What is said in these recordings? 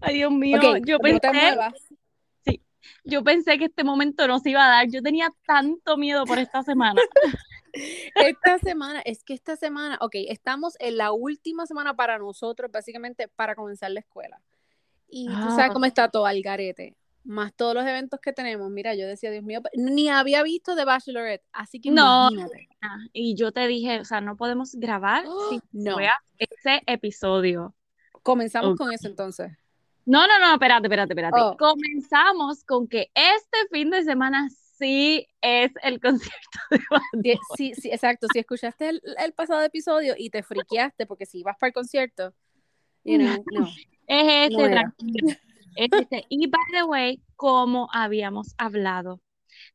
Ay, Dios mío, Ok, yo pensé, muevas. yo pensé que este momento no se iba a dar. Yo tenía tanto miedo por esta semana. Esta semana, es que esta semana, ok, estamos en la última semana para nosotros, básicamente para comenzar la escuela. Y tú sabes Ah. cómo está todo al garete. Más todos los eventos que tenemos. Mira, yo decía, Dios mío, ni había visto The Bachelorette, así que No. imagínate. Ah, Y yo te dije, o sea, no podemos grabar si No. ese episodio. Comenzamos Ok. con eso entonces. No, no, no, espérate, espérate, espérate. Oh. Comenzamos con que este fin de semana sí es el concierto de Bad Sí, sí, exacto. Si escuchaste el, el pasado episodio y te friqueaste porque si ibas para el concierto, you know, no. Es este, No tranquilo. Es este. Y by the way, como habíamos hablado,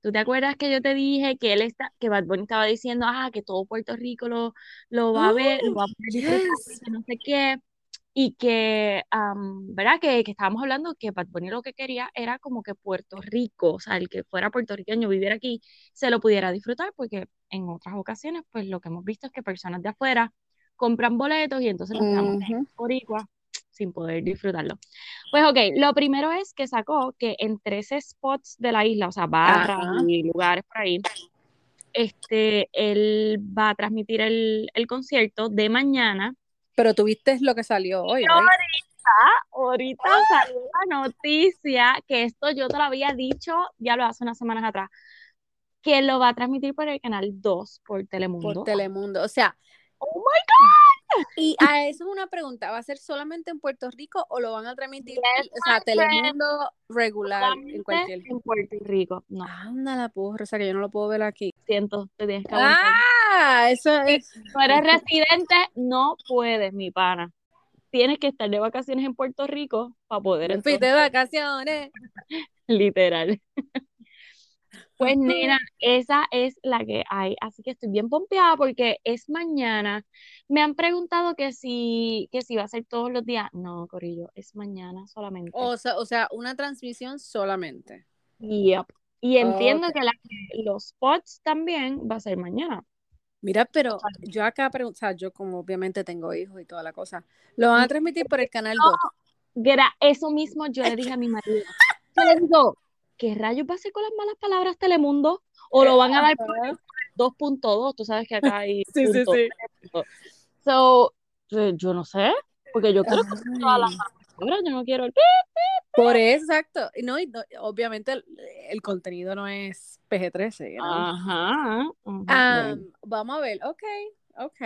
¿tú te acuerdas que yo te dije que él está, que Bad Bunny estaba diciendo, ah, que todo Puerto Rico lo, lo va a ver, lo va a Yes. que no sé qué? Y que, am, ¿verdad? Que, que estábamos hablando que Bad Bunny lo que quería era como que Puerto Rico, o sea, el que fuera puertorriqueño, viviera aquí, se lo pudiera disfrutar, porque en otras ocasiones, pues lo que hemos visto es que personas de afuera compran boletos y entonces nos quedamos en Ujú. Boricua sin poder disfrutarlo. Pues ok, lo primero es que sacó que en 13 spots de la isla, o sea, barras Ajá. y lugares por ahí, este, él va a transmitir el, el concierto de mañana. Pero tuviste lo que salió hoy, right? Ahorita salió la noticia que esto yo te lo había dicho, ya lo hace unas semanas atrás, que lo va a transmitir por el canal 2 por Telemundo. Por Telemundo. O sea, Oh my y a eso es una pregunta, ¿va a ser solamente en Puerto Rico o lo van a transmitir, Yes, o sea. Telemundo regular en cualquier... en Puerto Rico. No, Anda la porra, o sea que yo no lo puedo ver aquí. siento, te tienes que aguantar. Ah, eso es... No eres residente, no puedes, mi pana. Tienes que estar de vacaciones en Puerto Rico para poder Me fui de vacaciones. literal. Pues nena, esa es la que hay, así que estoy bien pompeada porque es mañana. Me han preguntado que si, que si va a ser todos los días. No, Corillo, es mañana solamente. O sea, o sea, una transmisión solamente. Yep. Y entiendo que la- los spots también va a ser mañana. Mira, pero yo acá pregunto, yo como obviamente tengo hijos y toda la cosa, ¿lo van a transmitir por el canal 2? Gra- eso mismo yo le dije a mi marido. Yo le digo, ¿qué rayos va a hacer con las malas palabras Telemundo? ¿O lo van a dar por el 2.2? Tú sabes que acá hay Sí, sí, sí. So, yo no sé, porque yo quiero escuchar todas las malas yo no quiero el Por eso, exacto. No, y no- obviamente el, el contenido no es PG-13, you know. Ajá. ajá. Bueno, vamos a ver, ok, ok.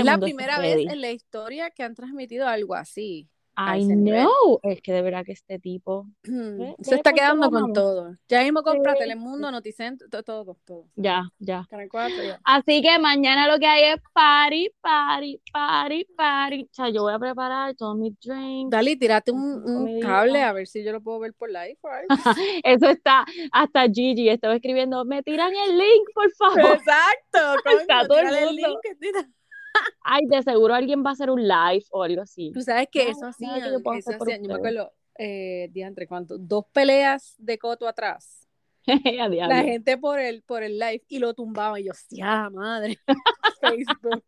Es la primera vez en la historia que han transmitido algo así. I know. Es que de verdad que este tipo. Se ve está quedando con todo. Ya mismo compra Sí. Telemundo, Noticentro, to- todo, todo. Ya, ya. Canal 4, ya. Así que mañana lo que hay es party, party, party, party. O sea, yo voy a preparar todos mis drinks. Dale, tírate un, un cable a ver si yo lo puedo ver por live. Eso está, hasta Gigi estaba escribiendo, me tiran el link, por favor. Exacto, coño, Está todo el mundo. link. Ay, de seguro alguien va a hacer un live o algo así. Tú sabes que eso nada que yo hacían, eso hacían, yo me acuerdo, eh, diantre, ¿cuánto? Dos peleas de coto atrás. La gente por el, por el live y lo tumbaba y yo, ya, madre. Facebook.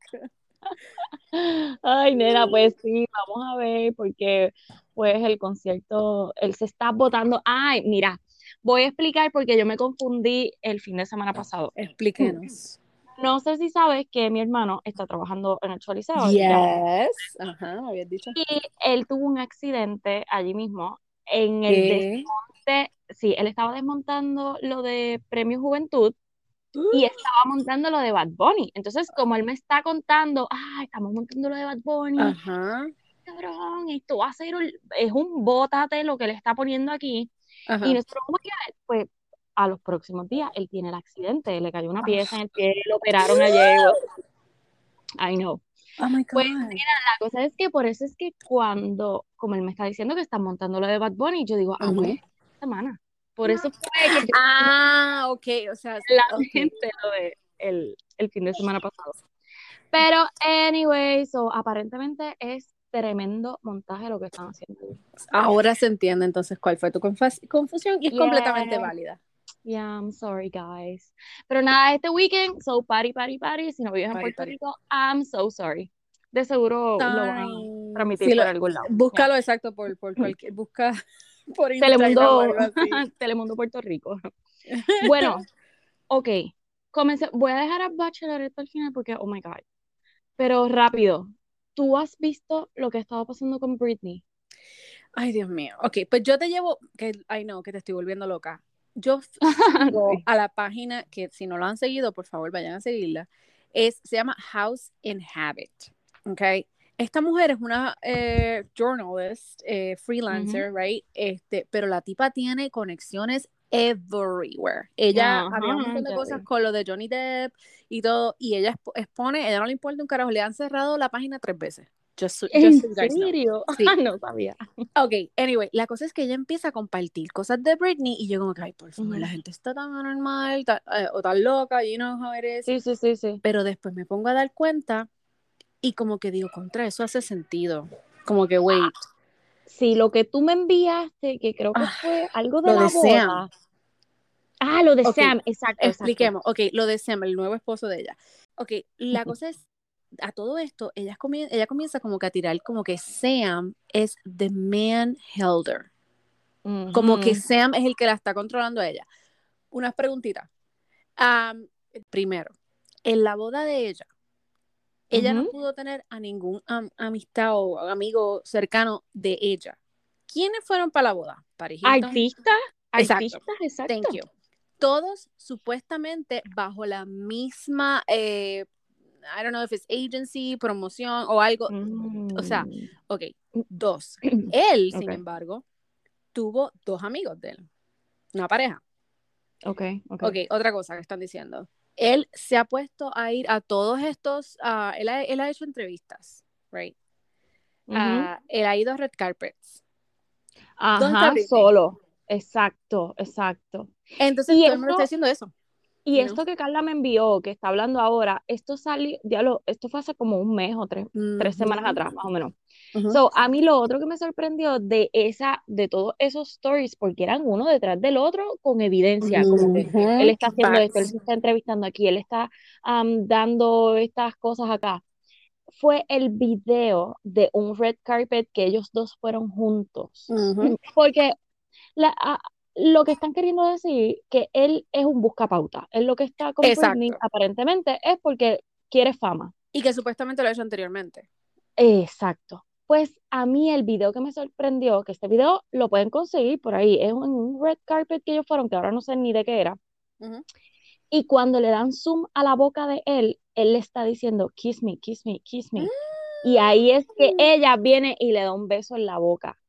Ay, nena, pues sí, vamos a ver, porque pues el concierto, él se está votando. Ay, mira, voy a explicar porque yo me confundí el fin de semana pasado. Explíquenos. No sé si sabes que mi hermano está trabajando en el Choliseo. Yes. Ajá, me habías dicho. Y él tuvo un accidente allí mismo en el ¿Qué? desmonte. Sí, él estaba desmontando lo de Premio Juventud y estaba montando lo de Bad Bunny. Entonces, como él me está contando, ah, estamos montando lo de Bad Bunny, Ajá. cabrón, esto va a ser un, es un bótate lo que le está poniendo aquí. Ajá. Y nosotros, como que, pues, a los próximos días, él tiene el accidente, le cayó una pieza en el pie, lo operaron ayer. I know. Oh my Pues, God. La cosa es que por eso es que cuando, como él me está diciendo que están montando lo de Bad Bunny, yo digo, ah, pues, esta semana. Por eso fue que yo Ah, ok, o sea, la ok. mente lo de el, el fin de semana pasado. Pero, anyway, so, aparentemente es tremendo montaje lo que están haciendo. Ahora se entiende entonces cuál fue tu confes- confusión y es Yeah. completamente válida. Yeah, I'm sorry, guys. Pero nada, este weekend, so party, party, party. Si no vives en Puerto party. Rico, I'm so sorry. De seguro lo van a transmitir por algún lado. Búscalo exacto por, por cualquier, busca por Telemundo, Telemundo Puerto Rico. Bueno, ok, comencé, voy a dejar a Bachelor al final porque, oh my God, pero rápido, ¿tú has visto lo que estaba pasando con Britney? Ay, Dios mío. Ok, pues yo te llevo, que, ay no, que te estoy volviendo loca. Yo sigo a la página que si no lo han seguido, por favor vayan a seguirla. Es, se llama House in Habit. Ok. Esta mujer es una eh, journalist, eh, freelancer, right? Este, pero la tipa tiene conexiones everywhere. Ella había un montón de cosas con lo de Johnny Depp y todo, y ella expone, ella no le importa un carajo, le han cerrado la página tres veces. Just, ¿En serio? Sí. no sabía. Ok, anyway, la cosa es que ella empieza a compartir cosas de Britney y yo como que, ay, por favor, la gente está tan anormal eh, o tan loca, you know how it is. Sí, sí, sí, sí. Pero después me pongo a dar cuenta y como que digo, contra eso hace sentido. Como que, wait. Sí, lo que tú me enviaste, que creo que ah, fue algo de la boda. Ah, lo de Sam, exacto. Expliquemos, ok, lo de Sam, el nuevo esposo de ella. Ok, la cosa es, a todo esto, ella, comienza, ella comienza como que a tirar como que Sam es the man helder. Como que Sam es el que la está controlando a ella. Unas preguntitas. primero, en la boda de ella, ella no pudo tener a ningún amistad o amigo cercano de ella. ¿Quiénes fueron para la boda? Artistas. Artistas, exacto. Thank you todos supuestamente bajo la misma, eh, I don't know if it's agency, promoción o algo. O sea, mm. ok, dos. Él, sin embargo, tuvo dos amigos de él, una pareja. Ok, ok. Ok, otra cosa que están diciendo. Él se ha puesto a ir a todos estos, uh, él, ha, él, ha, hecho entrevistas, right? Uh, él ha ido a red carpets. Ajá, solo. Exacto, exacto. Entonces, y todo el mundo está diciendo eso. Y esto que Carla me envió, que está hablando ahora, esto salió, diablo, esto fue hace como un mes o tres, tres semanas atrás, más o menos. So, a mí lo otro que me sorprendió de esa, de todos esos stories, porque eran uno detrás del otro con evidencia, como que él está haciendo esto, él se está entrevistando aquí, él está dando estas cosas acá. Fue el video de un red carpet que ellos dos fueron juntos. Porque la, lo que están queriendo decir que él es un buscapauta. Él lo que está con Britney aparentemente es porque quiere fama. Y que supuestamente lo ha hecho anteriormente. Exacto. Pues a mí el video que me sorprendió, que este video lo pueden conseguir por ahí, es un red carpet que ellos fueron, que ahora no sé ni de qué era. Y cuando le dan zoom a la boca de él, él le está diciendo, kiss me, kiss me, kiss me. Y ahí es que mm. ella viene y le da un beso en la boca.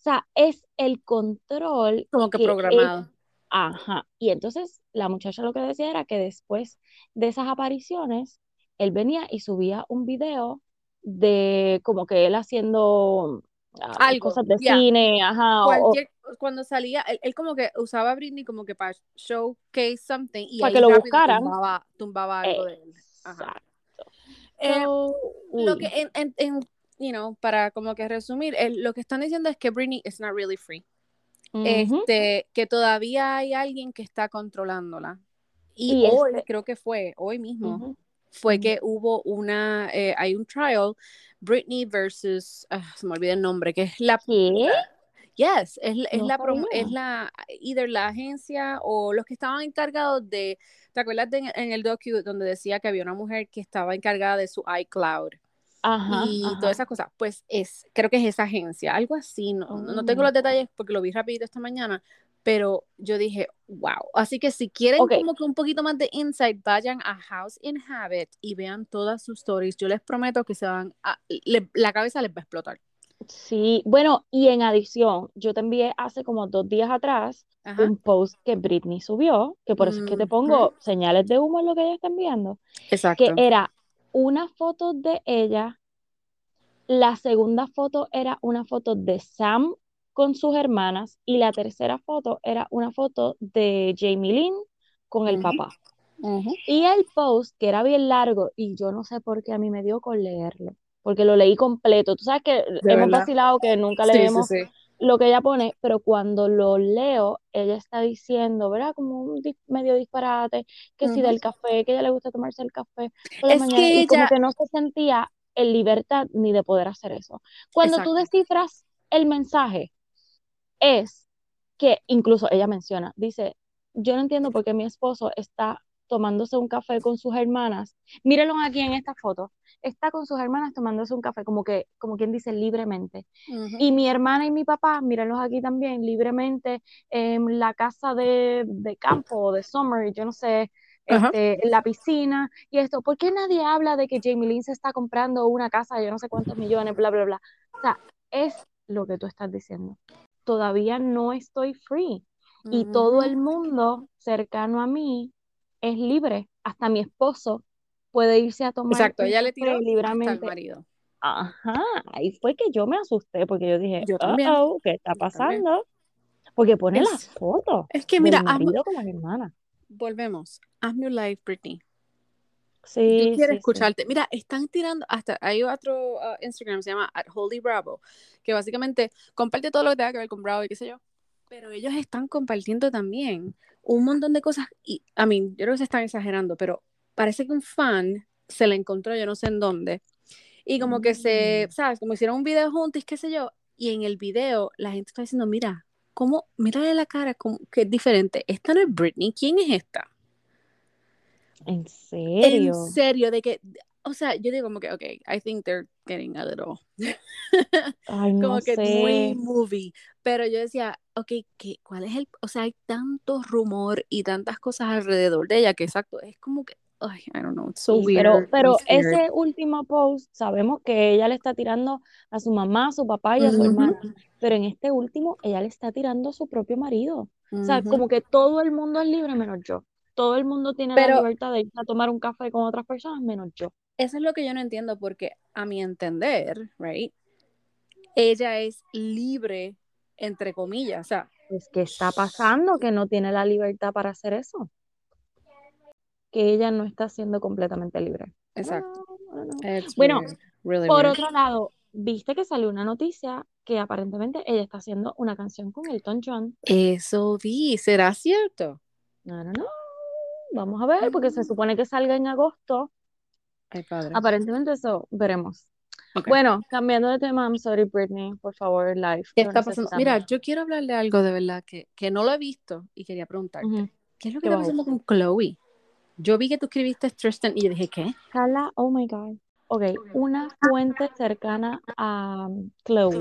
O sea, es el control. Como que, programado. ajá. Y entonces la muchacha lo que decía era que después de esas apariciones, él venía y subía un video de como que él haciendo ah, Algo, cosas de cine, ajá. cuando salía, él, como que usaba a Britney como que para showcase something y para que lo buscaran. Tumbaba, algo de él. Ajá. Eh, lo que en, en you know, para como que resumir, lo que están diciendo es que Britney is not really free. Este, que todavía hay alguien que está controlándola. Y, hoy, este creo que fue, hoy mismo, fue que hubo una, eh, hay un trial, Britney versus, ah, se me olvida el nombre, que es la... ¿Qué? Yes, es, es la, es la, either la agencia o los que estaban encargados de, ¿te acuerdas en el docu donde decía que había una mujer que estaba encargada de su iCloud? Y todas esas cosas, pues es, creo que es esa agencia, algo así, no, no tengo los oh. detalles porque lo vi rapidito esta mañana, pero yo dije, wow, así que si quieren como que un poquito más de insight, vayan a House in Habit y vean todas sus stories, yo les prometo que se van a, la cabeza les va a explotar. Sí, bueno, y en adición, yo te envié hace como dos días atrás un post que Britney subió, que por eso es que te pongo señales de humo en lo que ella está enviando. Exacto. Que era una foto de ella, la segunda foto era una foto de Sam con sus hermanas y la tercera foto era una foto de Jamie Lynn con el papá. Y el post, que era bien largo, y yo no sé por qué a mí me dio con leerlo, porque lo leí completo. Tú sabes que hemos vacilado que nunca leemos lo que ella pone, pero cuando lo leo, ella está diciendo, ¿verdad? Como un medio disparate, que si del café, que ella le gusta tomarse el café por la mañana, y como que no se sentía en libertad ni de poder hacer eso. Cuando tú descifras el mensaje, es que incluso ella menciona, dice, yo no entiendo por qué mi esposo está tomándose un café con sus hermanas. Mírenlo aquí en esta foto. Está con sus hermanas tomándose un café, como que, como quien dice, libremente. Y mi hermana y mi papá, mírenlos aquí también, libremente en la casa de, de campo, de summer, yo no sé, este, en la piscina y esto. ¿Por qué nadie habla de que Jamie Lynn se está comprando una casa de yo no sé cuántos millones, bla, bla, bla? O sea, es lo que tú estás diciendo. Todavía no estoy free y todo el mundo cercano a mí es libre, hasta mi esposo puede irse a tomar Exacto, ella le tiró libremente. al marido. Ajá, ahí fue que yo me asusté porque yo dije, yo oh, ¿qué está pasando? Porque pone las fotos. Es que mira, marido con las hermanas. Volvemos. Hazme un live, Britney. Sí. Yo quiero escucharte. Mira, están tirando, hasta hay otro uh, Instagram, se llama at Holy Bravo, que básicamente comparte todo lo que tenga que ver con Bravo y qué sé yo. Pero ellos están compartiendo también un montón de cosas. Y a mí, yo creo que se están exagerando, pero parece que un fan se la encontró, yo no sé en dónde. Y como que se, mm. ¿sabes? Como hicieron un video juntos, qué sé yo. Y en el video la gente está diciendo, mira, ¿cómo? Mírale la cara, como, que es diferente. Esta no es Britney, ¿quién es esta? ¿En serio? En serio, de que, o sea, yo digo como que, ok, I think they're getting a little, Ay, no como que muy movie, pero yo decía, ok, ¿qué, ¿cuál es el, o sea, hay tanto rumor y tantas cosas alrededor de ella que exacto, es como que, ay, I don't know, it's so weird. Pero, pero ese último post, sabemos que ella le está tirando a su mamá, a su papá y a su hermana, pero en este último, ella le está tirando a su propio marido. O sea, como que todo el mundo es libre menos yo todo el mundo tiene la libertad de ir a tomar un café con otras personas menos yo. Eso es lo que yo no entiendo porque a mi entender, right, ella es libre entre comillas, o sea, es que está pasando que no tiene la libertad para hacer eso. Que ella no está siendo completamente libre. Exacto. bueno, por otro lado, viste que salió una noticia que aparentemente ella está haciendo una canción con Elton John. Eso vi, ¿será cierto? No, no, no. Vamos a ver, porque se supone que salga en agosto. Aparentemente eso veremos. Bueno, cambiando de tema, I'm sorry, Britney, por favor, live. ¿Qué está pasando? Mira, yo quiero hablarle algo de verdad que, que no lo he visto y quería preguntarte. ¿Qué es lo que está pasando con Chloe? Yo vi que tú escribiste Tristan y yo dije, ¿qué? Carla, oh my God. Ok, una fuente cercana a um, Chloe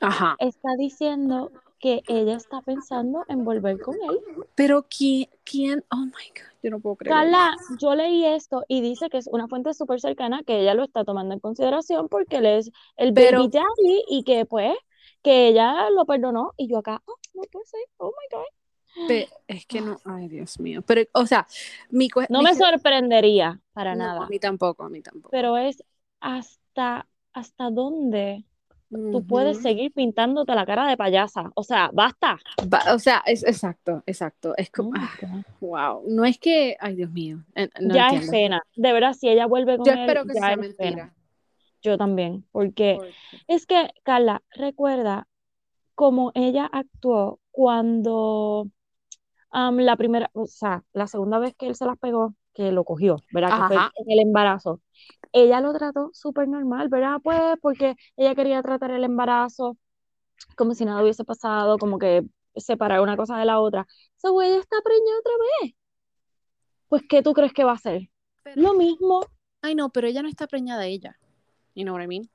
Ajá. está diciendo que ella está pensando en volver con él. Pero ¿quién? quién? Oh my God, yo no puedo creer. Carla, yo leí esto y dice que es una fuente súper cercana que ella lo está tomando en consideración porque él es el Pero... baby daddy y que pues que ella lo perdonó y yo acá, oh, no puede ser, oh my God. es que no, ay Dios mío. Pero, o sea, mi No me sorprendería para nada. A mí tampoco, a mí tampoco. Pero es hasta, hasta dónde tú puedes seguir pintándote la cara de payasa. O sea, basta. o sea, es exacto, exacto. Es como, wow. Ah, no es que, ay Dios mío. Eh, ya es pena. De verdad, si ella vuelve con Yo él, espero que sea mentira. Yo también, porque es que, Carla, recuerda cómo ella actuó cuando la primera, o sea, la segunda vez que él se las pegó, que lo cogió, ¿verdad? Que fue en el embarazo ella lo trató súper normal, ¿verdad? Pues porque ella quería tratar el embarazo como si nada hubiese pasado, como que separar una cosa de la otra. Esa so, ella está preñada otra vez. Pues, ¿qué tú crees que va a hacer? lo mismo. Ay, no, pero ella no está preñada ella. You know what I mean?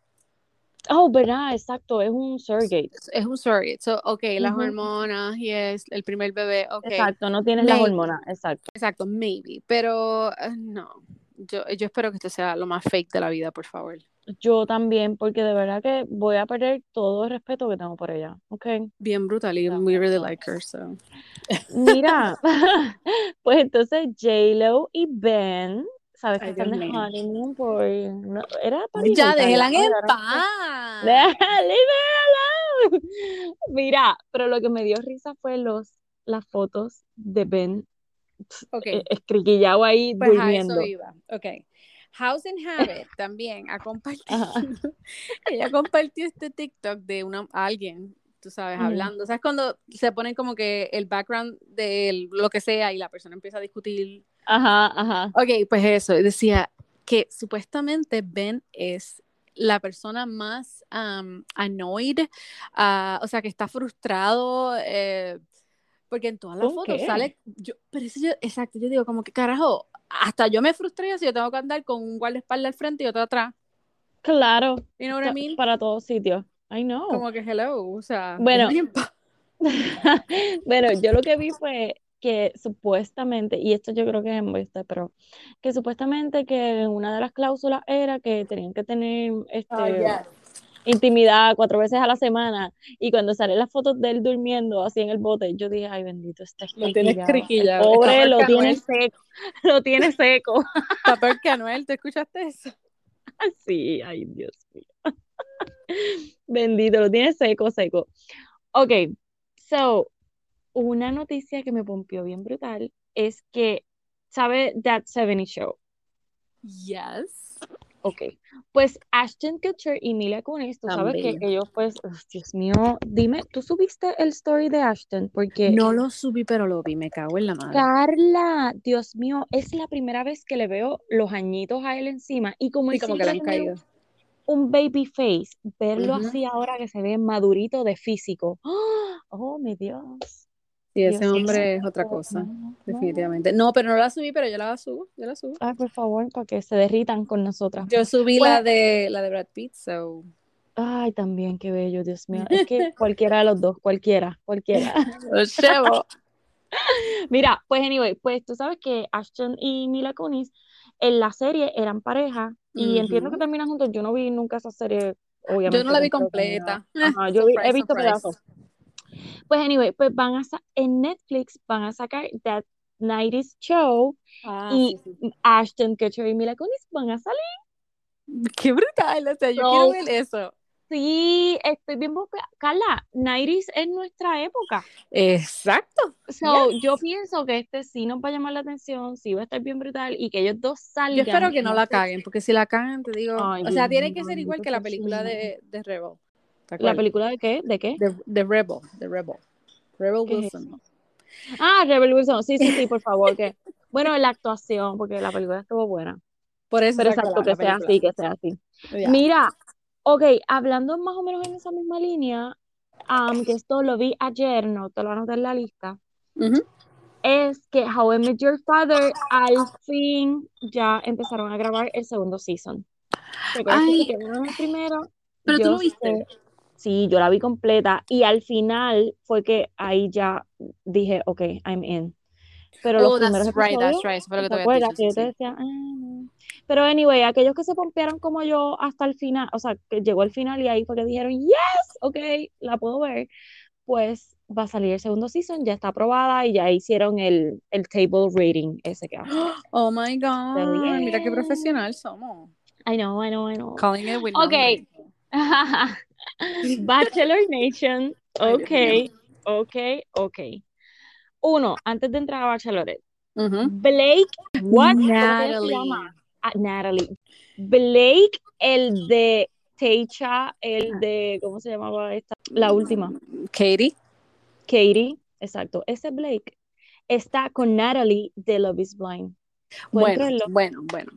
Oh, verdad, exacto, es un surrogate. Es un surrogate. So, ok, las hormonas y es el primer bebé, ok. Exacto, no tienes las hormonas, exacto. Exacto, maybe, pero eh, no. Yo, yo espero que este sea lo más fake de la vida, por favor. Yo también, porque de verdad que voy a perder todo el respeto que tengo por ella, ¿ok? Bien brutal y we really like her, so. Mira, pues entonces J-Lo y Ben, ¿sabes que están de honeymoon por... No, era para Ya, déjela en paz. Mira, pero lo que me dio risa fue los, las fotos de Ben okay. Eh, escriquillado ahí pues durmiendo. A eso iba. Ok. House and Habit también ha compartido. ella compartió este TikTok de una, alguien, tú sabes, hablando. ¿Sabes cuando se ponen como que el background de lo que sea y la persona empieza a discutir? Ajá, ajá. Ok, pues eso. Decía que supuestamente Ben es la persona más annoyed, uh, o sea, que está frustrado, eh, porque en todas las fotos sale, yo, pero eso yo, exacto, yo digo como que carajo, hasta yo me frustré si yo tengo que andar con un guardaespaldas al frente y otro atrás. Claro. You know what I mean? Para todos sitios. I know. Como que hello, o sea. Bueno. bueno, yo lo que vi fue que supuestamente, y esto yo creo que es embuste, pero que supuestamente que una de las cláusulas era que tenían que tener este, oh, intimidad cuatro veces a la semana, y cuando salen las fotos de él durmiendo así en el bote, yo dije, ay bendito, está Lo tienes Pobre, lo tiene seco, lo tiene seco. Papel que Anuel, ¿te escuchaste eso? Sí, ay Dios mío. Bendito, lo tiene seco, seco. Ok, so, una noticia que me pompió bien brutal es que, ¿sabe That 70 Show? Yes. Ok, pues Ashton Kutcher y Mila Kunis, tú sabes que ellos pues, Dios mío, dime, ¿tú subiste el story de Ashton? Porque... No lo subí, pero lo vi, me cago en la madre. Carla, Dios mío, es la primera vez que le veo los añitos a él encima y como, sí, como que le han caído. Un baby face, verlo así ahora que se ve madurito de físico. Oh, mi Dios. Sí, ese hombre es otra cosa, definitivamente. No, pero no la subí, pero yo la subo, yo la subo. Ay, por favor, para que se derritan con nosotras. Yo subí la de la de Brad Pitt, so. Ay, también, qué bello, Dios mío. Es que cualquiera de los dos, cualquiera, cualquiera. Los llevo. Mira, pues anyway, pues tú sabes que Ashton y Mila Kunis en la serie eran pareja y entiendo que terminan juntos. Yo no vi nunca esa serie, obviamente. Yo no la vi completa. yo he visto pedazos. Pues anyway, pues van a en Netflix van a sacar That 90s Show ah, y Ashton Kutcher y Mila Kunis van a salir. Qué brutal, o sea, yo quiero ver eso. Sí, estoy bien Carla, 90s es nuestra época. Exacto. So, Yo pienso que este sí nos va a llamar la atención, sí va a estar bien brutal y que ellos dos salgan. Yo espero que no la caguen, porque si la cagan, te digo, o sea, tiene que ser igual que la película de, de Rebel. ¿La película de qué? ¿De qué? De, Rebel, de Rebel. Rebel Wilson. ah, Rebel Wilson, sí, sí, sí, por favor. que Bueno, la actuación, porque la película estuvo buena. Por eso. Pero exacto, que sea así, que sea así. Mira, ok, hablando más o menos en esa misma línea, que esto lo vi ayer, no te lo anoté en la lista, es que How I Met Your Father al fin ya empezaron a grabar el segundo season. Ay, que el primero. Pero tú lo viste. Sí, yo la vi completa y al final fue que ahí ya dije, ok, I'm in. Pero oh, los that's right, that's right. Eso que te decía, ah, Pero anyway, aquellos que se pompearon como yo hasta el final, o sea, que llegó el final y ahí fue que dijeron, yes, ok, la puedo ver, pues va a salir el segundo season, ya está aprobada y ya hicieron el, el table rating ese que hace. Oh my God, mira qué profesional somos. I know, I know, I know. Calling it with Ok. Bachelor Nation. Ok, ok, ok. Uno, antes de entrar a Bachelorette. Blake, what? Natalie. Ah, Natalie. Blake, el de Teicha, el de, ¿cómo se llamaba esta? La última. Katie. Katie, exacto. Ese Blake está con Natalie de Love is Blind. Bueno, bueno, bueno.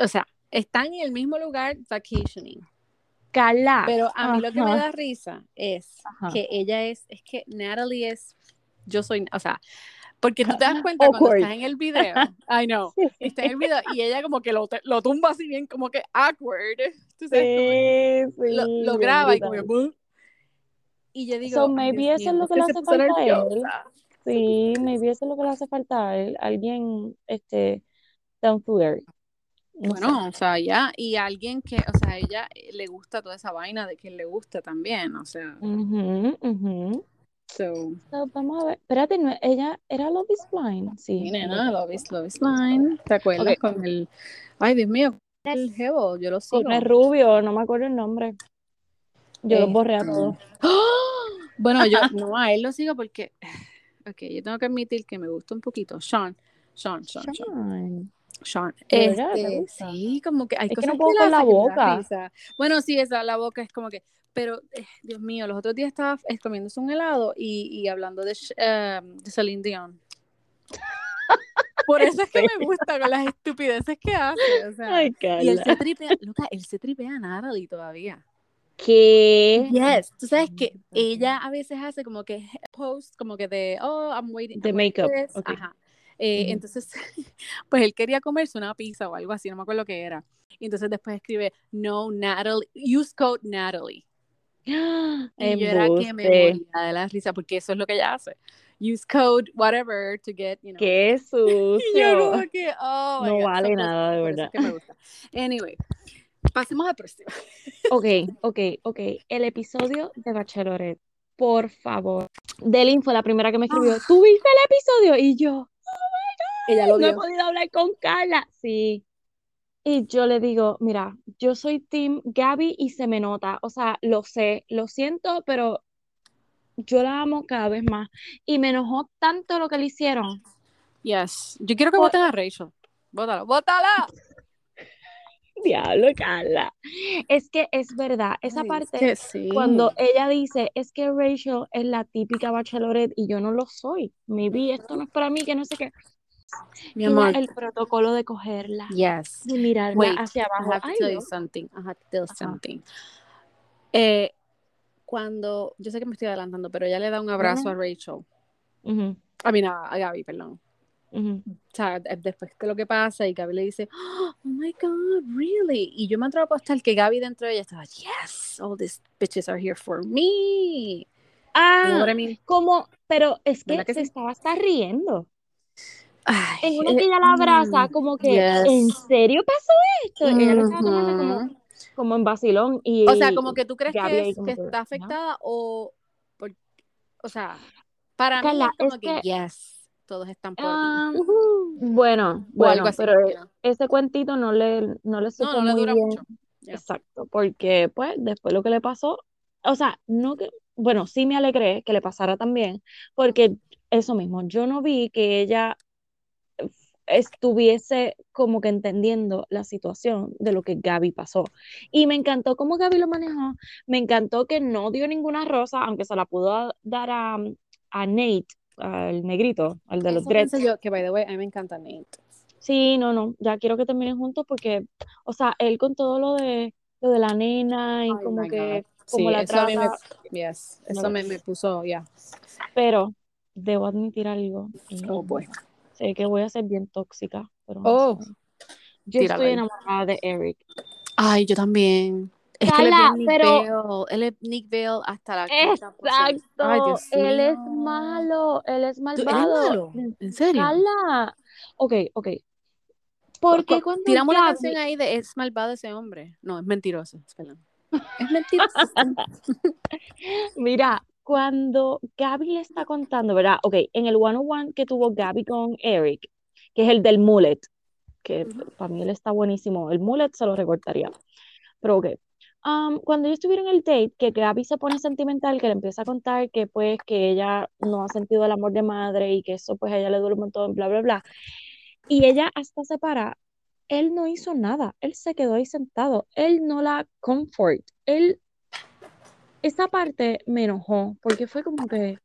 O sea, están en el mismo lugar vacationing. Pero a mí lo que me da risa es que ella es, es que Natalie es, yo soy, o sea, porque tú te das cuenta cuando está en el video, I know, está en el video y ella como que lo, lo tumba así bien como que awkward, tú sabes, sí, lo, graba y como que, y yo digo, so maybe eso es lo que le hace falta a él. Sí, maybe eso es lo que le hace falta a él, alguien, este, down to earth bueno, o sea, ya, y alguien que, o sea, ella eh, le gusta toda esa vaina de que le gusta también, o sea. So. vamos a ver, espérate, ella era Love is Blind, sí. Sí, nena, Love is, Love is Blind, ¿te acuerdas con el, ay Dios mío, el jevo, yo lo sigo. Con el rubio, no me acuerdo el nombre. Yo lo borré a este, todos. Bueno, yo no a él lo sigo porque, ok, yo tengo que admitir que me gusta un poquito. Sean, Sean, Sean, Sean. Sean. Sean. Este, sí, como que hay cosas que, no la boca. Bueno, sí, esa la boca es como que, pero eh, Dios mío, los otros días estaba comiéndose un helado y, y hablando de, uh, de Celine Dion. Por eso es que me gusta con las estupideces que hace. O sea, Ay, y él se tripea, Luca, él se tripea a Natalie todavía. ¿Qué? Yes, tú sabes que ella a veces hace como que post, como que de, oh, I'm waiting. De makeup. okay. Ajá. Eh. Entonces, pues él quería comerse una pizza o algo así, no me acuerdo qué era. Y entonces después escribe, no, Natalie, use code Natalie. Y yo era que me moría de la risa porque eso es lo que ella hace. Use code whatever to get, you know. ¡Qué Y yo sucio! como que, oh No God, vale nada, de verdad. que me gusta. Anyway, pasemos al próximo. Ok, ok, ok. El episodio de Bachelorette, por favor. Delin fue la primera que me escribió. Ah. ¿Tú viste el episodio? Y yo, Ella lo no he podido hablar con Carla. Sí. Y yo le digo, mira, yo soy Team Gaby y se me nota. O sea, lo sé, lo siento, pero yo la amo cada vez más. Y me enojó tanto lo que le hicieron. Yes. Yo quiero que voten a Rachel. Bótala, bótala. Diablo, Carla. Es que es verdad, esa Ay, parte. es que sí. Cuando ella dice, es que Rachel es la típica bachelorette y yo no lo soy. Maybe esto no es para mí, que no sé qué. Mi amor. el protocolo de cogerla, Yes. de mirarla Wait, hacia I abajo. have to something. I have to something. Eh, cuando, yo sé que me estoy adelantando, pero ella le da un abrazo a Rachel. Ujú, A mí, a, a Gaby, perdón. ujú. O sea, de- después de lo que pasa y Gaby le dice, oh my God, really? Y yo me atrevo a apostar que Gaby dentro de ella estaba, yes, all these bitches are here for me. You know Ah, I mean? como, pero es que ¿Verdad que se sí? estaba hasta riendo. Ay, En una eh, que ella la abraza, mm, como que, yes. ¿en serio pasó esto? Ella lo estaba tomando Ujú. como, como en vacilón. Y O sea, como que tú crees que, es- está ¿no? afectada o, por- o sea, para mí es como es que, que- yes, todos están por. Ah, bueno, bueno, así. pero know. ese cuentito no le, no le No, supo no le muy dura bien. mucho. Exacto, porque pues después lo que le pasó, o sea, no que, bueno, sí me alegré que le pasara también, porque eso mismo, yo no vi que ella estuviese como que entendiendo la situación de lo que Gaby pasó. Y me encantó cómo Gaby lo manejó, me encantó que no dio ninguna rosa, aunque se la pudo dar a, a Nate, al negrito, al de los dreads. yo, que by the way, a mí me encanta Nate. Sí, no, no, ya quiero que terminen juntos porque, o sea, él con todo lo de lo de la nena y Ay, como que God. como Sí, la eso a mí me, trata, yes, No eso lo- me, me puso, ya. pero debo admitir algo. Oh, boy. Sé que voy a ser bien tóxica, pero no Oh, sé. Yo tíralo estoy enamorada de Eric. Ay, yo también. Es que él es Nick pero- Vale. Él es Nick Vale hasta la posición. Ay, Exacto, Dios él es malo, él es ¿Tú- malvado. ¿En serio? Carla, ok, ok. Porque Cu- cuando Tiramos la canción ahí de es malvado ese hombre. No, es mentiroso. Perdón. Es mentiroso. Mira, cuando Gaby le está contando, ¿verdad? Ok, en el one-on-one que tuvo Gaby con Eric, que es el del mullet, que Ujú. para mí él está buenísimo, el mullet se lo recortaría. Pero ok, um, cuando ellos tuvieron el date, que Gaby se pone sentimental, que le empieza a contar que pues que ella no ha sentido el amor de madre y que eso pues a ella le duele un montón, bla, bla, bla. Y ella hasta se para, él no hizo nada, él se quedó ahí sentado, él no la comfort, él, esa parte me enojó, porque fue como que,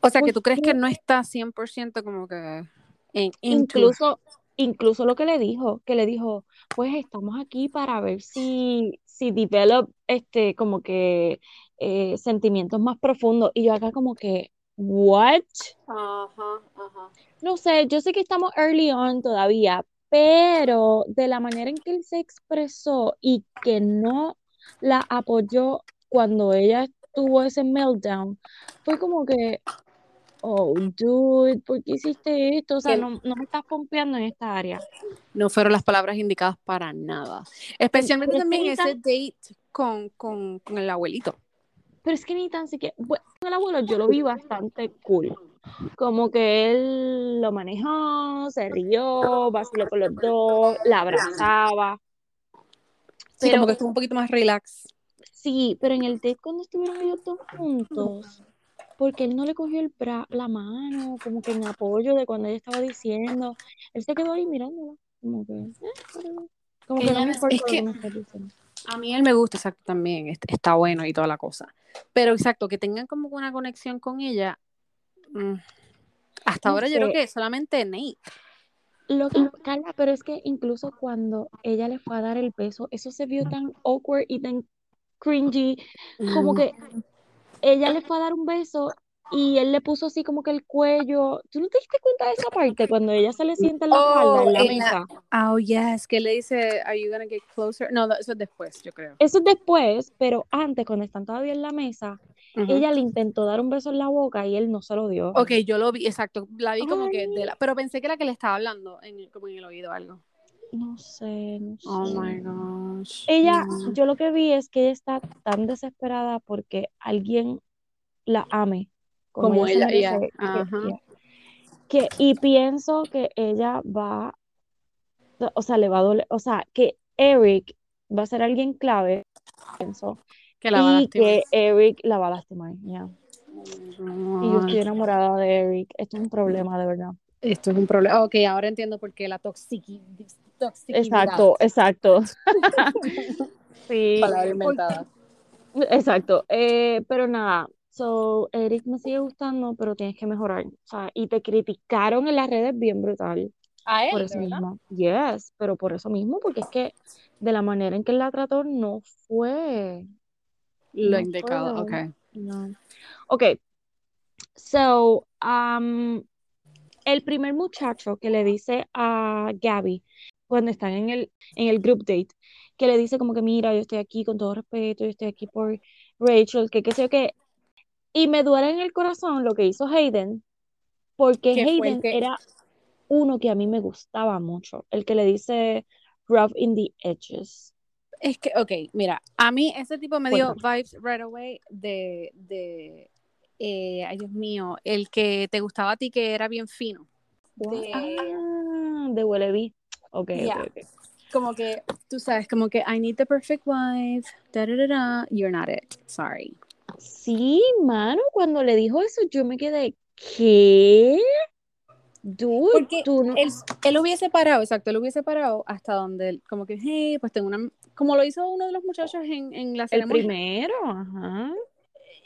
O sea, que ¿Por tú crees que no está 100% como que en incluso, incluso lo que le dijo, que le dijo, pues estamos aquí para ver si, si develop, este, como que eh, sentimientos más profundos, y yo acá como que, what? Ajá, ajá. No sé, yo sé que estamos early on todavía, pero de la manera en que él se expresó y que no la apoyó cuando ella tuvo ese meltdown, fue como que, oh, dude, ¿por qué hiciste esto? O sea, no, no me estás pompeando en esta área. No fueron las palabras indicadas para nada. Especialmente también ese tan- date con, con, con el abuelito. Pero es que ni tan siquiera, bueno, el abuelo yo lo vi bastante cool. Como que él lo manejó, se rió, vaciló con los dos, la abrazaba. Sí, Pero- como que estuvo un poquito más relax. Sí, pero en el date cuando estuvieron ellos dos juntos, porque él no le cogió el bra la mano, como que en apoyo de cuando ella estaba diciendo, él se quedó ahí mirándola, como que, eh, como que Ella no me importa es lo que- que me. A mí él me gusta, exacto, también. est- Está bueno y toda la cosa. Pero exacto, que tengan como una conexión con ella. mm, Hasta No ahora yo creo que solamente Nate. Lo que, Carla, pero es que incluso cuando ella le fue a dar el beso, eso se vio tan awkward y tan cringy, como que ella le fue a dar un beso y él le puso así como que el cuello. ¿Tú no te diste cuenta de esa parte cuando ella se le sienta en la espalda en la oh, mesa? oh, yes, que le dice, ¿Are you gonna get closer? No, eso es después, yo creo. Eso es después, pero antes, cuando están todavía en la mesa, ella le intentó dar un beso en la boca y él no se lo dio. Ok, yo lo vi, exacto. La vi como que de la, pero pensé que era que le estaba hablando en, como en el oído algo. No sé, no oh sé. Oh my gosh. Ella, yo lo que vi es que ella está tan desesperada porque alguien la ame. Como, ella, ella. Que, y pienso que ella va, o sea, le va a doler, o sea, que Eric va a ser alguien clave, pienso, que la va y que Eric la va a lastimar, ya. Y yo estoy enamorada de Eric. Esto es un problema, de verdad. Esto es un problema. Ok, ahora entiendo por qué la toxicidad. Exacto, exacto. sí. Palabra inventada. Exacto. Eh, pero nada, so, Eric me sigue gustando, pero tienes que mejorar. O sea, y te criticaron en las redes bien brutal. A él, por eso mismo. Yes, pero por eso mismo, porque es que de la manera en que él la trató no fue lo indicado, ok. No. Ok, so, um, el primer muchacho que le dice a Gabby, cuando están en el, en el group date, que le dice como que mira, yo estoy aquí con todo respeto, yo estoy aquí por Rachel, que qué sé yo qué. Y me duele en el corazón lo que hizo Hayden, porque Hayden era uno que a mí me gustaba mucho, el que le dice rough in the edges. Es que, ok, mira, a mí ese tipo me dio vibes right away de, de eh, ay Dios mío, el que te gustaba a ti que era bien fino. De, ah, de Welleby. Ok, okay, Como que, tú sabes, como que I need the perfect wife, da, da, da, you're not it, sorry. Sí, mano, cuando le dijo eso yo me quedé, ¿qué? Porque él, él, hubiese parado, exacto, él hubiese parado hasta donde, como que, hey, pues tengo una, como lo hizo uno de los muchachos en, en la ceremonia. El primero, ajá.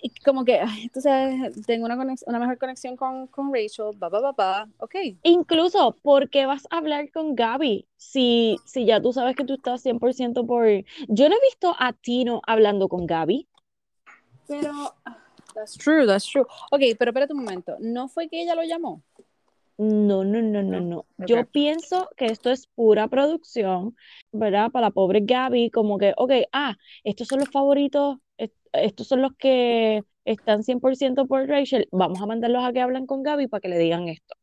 Y como que, tú sabes, tengo una, una mejor conexión con, con Rachel, ba, ba, ba, ok. Incluso, ¿por qué vas a hablar con Gaby si, si ya tú sabes que tú estás 100% por... Yo no he visto a Tino hablando con Gaby. Pero, that's true, that's true. Ok, pero espérate un momento, ¿no fue que ella lo llamó? No, no, no, no, no. Yo pienso que esto es pura producción, ¿verdad? Para la pobre Gaby, como que, ok, ah, estos son los favoritos, estos son los que están 100% por Rachel, vamos a mandarlos a que hablen con Gaby para que le digan esto.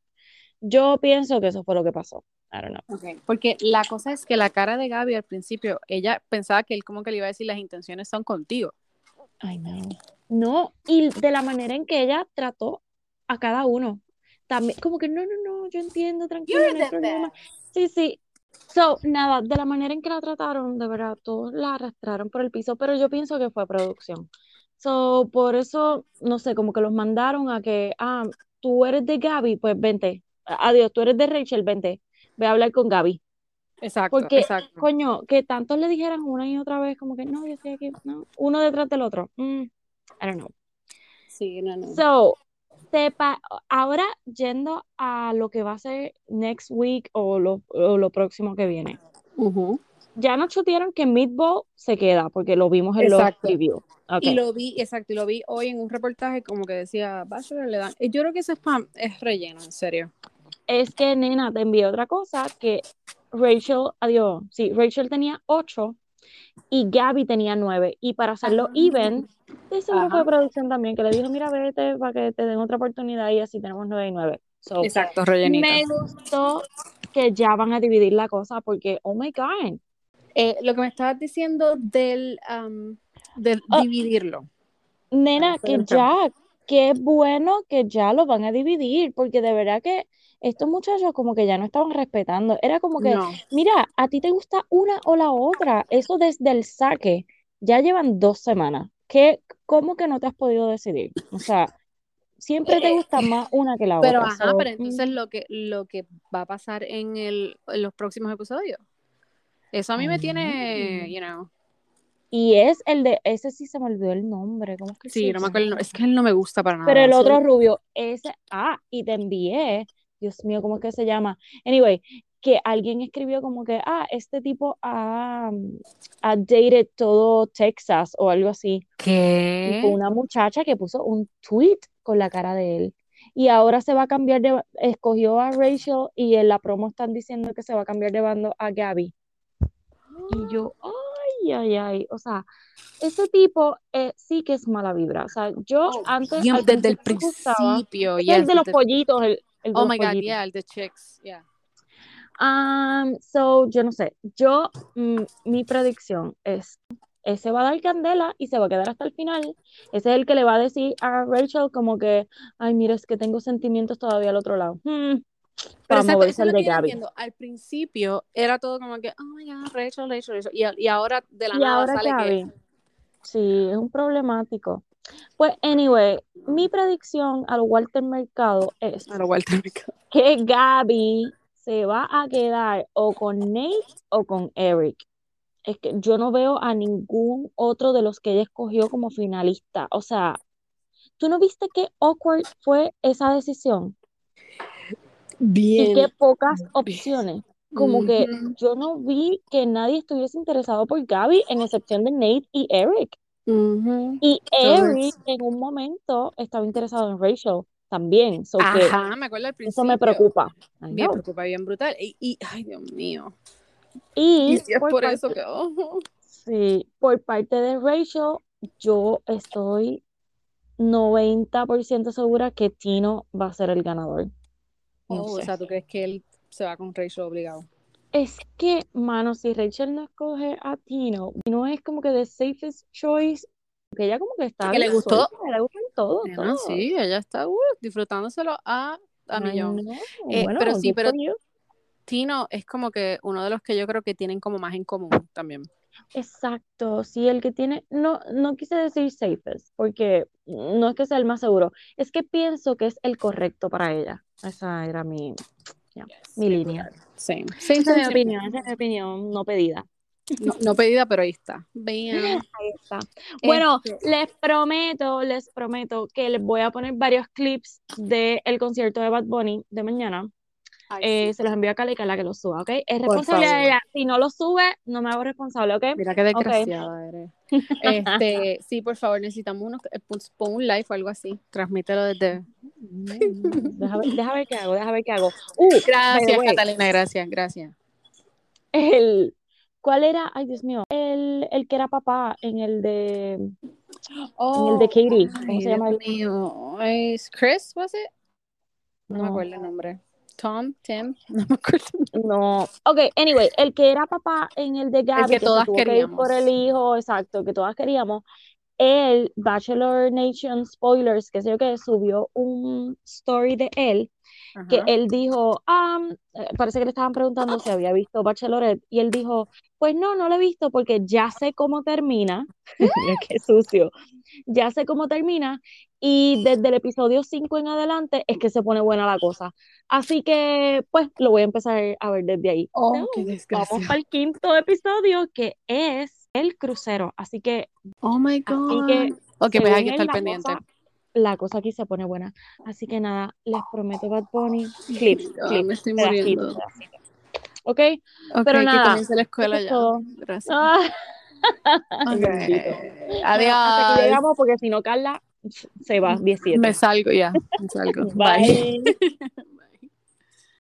Yo pienso que eso fue lo que pasó. I don't know. Okay. Porque la cosa es que la cara de Gaby al principio, ella pensaba que él como que le iba a decir las intenciones son contigo. Ay, no. No, y de la manera en que ella trató a cada uno también, como que no, no, no, yo entiendo, tranquilo, no Sí, sí. So, nada, de la manera en que la trataron, de verdad, todos la arrastraron por el piso, pero yo pienso que fue producción. So, por eso, no sé, como que los mandaron a que, ah, tú eres de Gaby, pues vente. Adiós, tú eres de Rachel, vente. Ve a hablar con Gaby. Exacto, Porque, exacto. coño, que tantos le dijeran una y otra vez, como que no, yo estoy aquí, no, uno detrás del otro. Mm, I don't know. Sí, no, no. So, sepa, ahora yendo a lo que va a ser next week o lo, lo próximo que viene. Ya nos chutearon que Meatball se queda porque lo vimos en los reviews. Y lo vi, exacto, y lo vi hoy en un reportaje como que decía, Bachelor le dan. Yo creo que ese spam es relleno, en serio. Es que, nena, te envié otra cosa que Rachel, adiós, sí, Rachel tenía ocho y Gabby tenía nueve. Y para hacerlo even, ese fue de producción también, que le dijo, mira, vete para que te den otra oportunidad y así tenemos nueve y nueve. Exacto, rellenito. Me gustó que ya van a dividir la cosa porque, oh my God. Eh, lo que me estabas diciendo del, um, oh. dividirlo. Nena, que ya, qué bueno que ya lo van a dividir, porque de verdad que estos muchachos como que ya no estaban respetando. Era como que, mira, a ti te gusta una o la otra. Eso desde el saque. Ya llevan dos semanas. ¿Qué, ¿Cómo que no te has podido decidir? O sea, siempre te gusta más una que la pero, otra. Ajá, pero entonces lo que, lo que va a pasar en, el, en los próximos episodios. Eso a mí me tiene, you know. Y es el de, ese sí se me olvidó el nombre, ¿cómo es que Sí, no me acuerdo, es que él no me gusta para nada. Pero el otro rubio, ese, ah, y te envié Dios mío, ¿cómo es que se llama? Anyway, que alguien escribió como que, ah, este tipo ha, ha dated todo Texas o algo así. ¿Qué? Y fue una muchacha que puso un tweet con la cara de él. Y ahora se va a cambiar de, escogió a Rachel y en la promo están diciendo que se va a cambiar de bando a Gabby. Y yo, ay, ay, ay, o sea, ese tipo eh, sí que es mala vibra. O sea, yo Oh, antes. desde el principio gustaba. el de los pollitos, el, el de Oh los my God, yeah, el de chicks, yeah. Um, so, yo no sé. Yo, mm, mi predicción es, ese va a dar candela y se va a quedar hasta el final. Ese es el que le va a decir a Rachel como que, ay, mira, es que tengo sentimientos todavía al otro lado. Hmm, Pero exacto, eso es lo que entiendo. Al principio era todo como que, oh my God, Rachel, Rachel, Rachel. Y, y ahora de la Y nada sale que. Gabby. Sí, es un problemático. Pues, anyway, mi predicción al Walter Mercado es A lo Walter Mercado. que Gaby se va a quedar o con Nate o con Eric. Es que yo no veo a ningún otro de los que ella escogió como finalista. O sea, ¿tú no viste qué awkward fue esa decisión? Y Bien. qué pocas opciones. Como que yo no vi que nadie estuviese interesado por Gaby, en excepción de Nate y Eric. Y Eric en un momento estaba interesado en Rachel también. So que Ajá, me acuerdo al eso me principio. preocupa. I Bien, know. preocupa, bien brutal. Y, y- ay, Dios mío. Y Y si es por por parte, eso que. oh. sí, por parte de Rachel, yo estoy 90% segura que Tino va a ser el ganador. No Oh, o sea, ¿tú crees que él se va con Rachel obligado? Es que, mano, si Rachel no escoge a Tino, no es como que the safest choice, que ella como que está Que le gustó. suelta, le gustan todo, Nena, todo. sí, ella está uh, disfrutándoselo a, a millón. know. Eh, Bueno, pero sí, pero. Tino es como que uno de los que yo creo que tienen como más en común también. Exacto, sí, el que tiene, no, no quise decir safest, porque no es que sea el más seguro, es que pienso que es el correcto para ella. Esa era mi, ya, mi Bien línea. Same, Esa es mi opinión, esa es mi opinión, no pedida. No, no pedida, pero ahí está. Bien. Ahí está. Bueno, Este, les prometo, les prometo que les voy a poner varios clips del concierto de Bad Bunny de mañana. ay, Eh, sí, se los envío a Cali y Carla que los suba, ¿ok? Es responsabilidad de ella. Si no los sube, no me hago responsable, ¿ok? Mira qué desgraciada eres. Este, sí, por favor, necesitamos unos, eh, pon pon un live o algo así. Transmítelo desde. Mm, Deja ver, qué hago, deja ver qué hago. Uh, Gracias, Catalina, gracias, gracias. el, ¿cuál era? Ay, Dios mío, el, el que era papá en el de, en el de Oh, Katie, ¿cómo ay, se Dios llama él? mío. ¿Es Chris, was it? No me No, acuerdo el nombre. Tom, Tim, no me acuerdo. no. Ok, anyway, el que era papá en el de El Gaby, que que todas tuvo que por el queríamos. hijo, exacto, que todas queríamos, el Bachelor Nation Spoilers, que sé yo que subió un story de él, que él dijo, "Am, eh, parece que le estaban preguntando si había visto Bachelorette, y él dijo, pues no, no lo he visto porque ya sé cómo termina, mira qué sucio, ya sé cómo termina, y desde el episodio 5 en adelante es que se pone buena la cosa. Así que, pues, lo voy a empezar a ver desde ahí. Oh, So, qué vamos para el quinto episodio, que es el crucero. Así que, Oh my así que, God. Ok, pues hay que estar pendiente. cosa, la cosa aquí se pone buena. Así que nada, les prometo Bad Bunny, clips, Ay, clips, me estoy muriendo. pedacitos. ¿Ok? Ok, Pero que nada, comience la escuela es ya. todo. Gracias. Ah, Ok. bendito. Bueno, hasta Adiós. llegamos porque si no, Carla se va Me 17. salgo ya. Me salgo. Bye. Bye.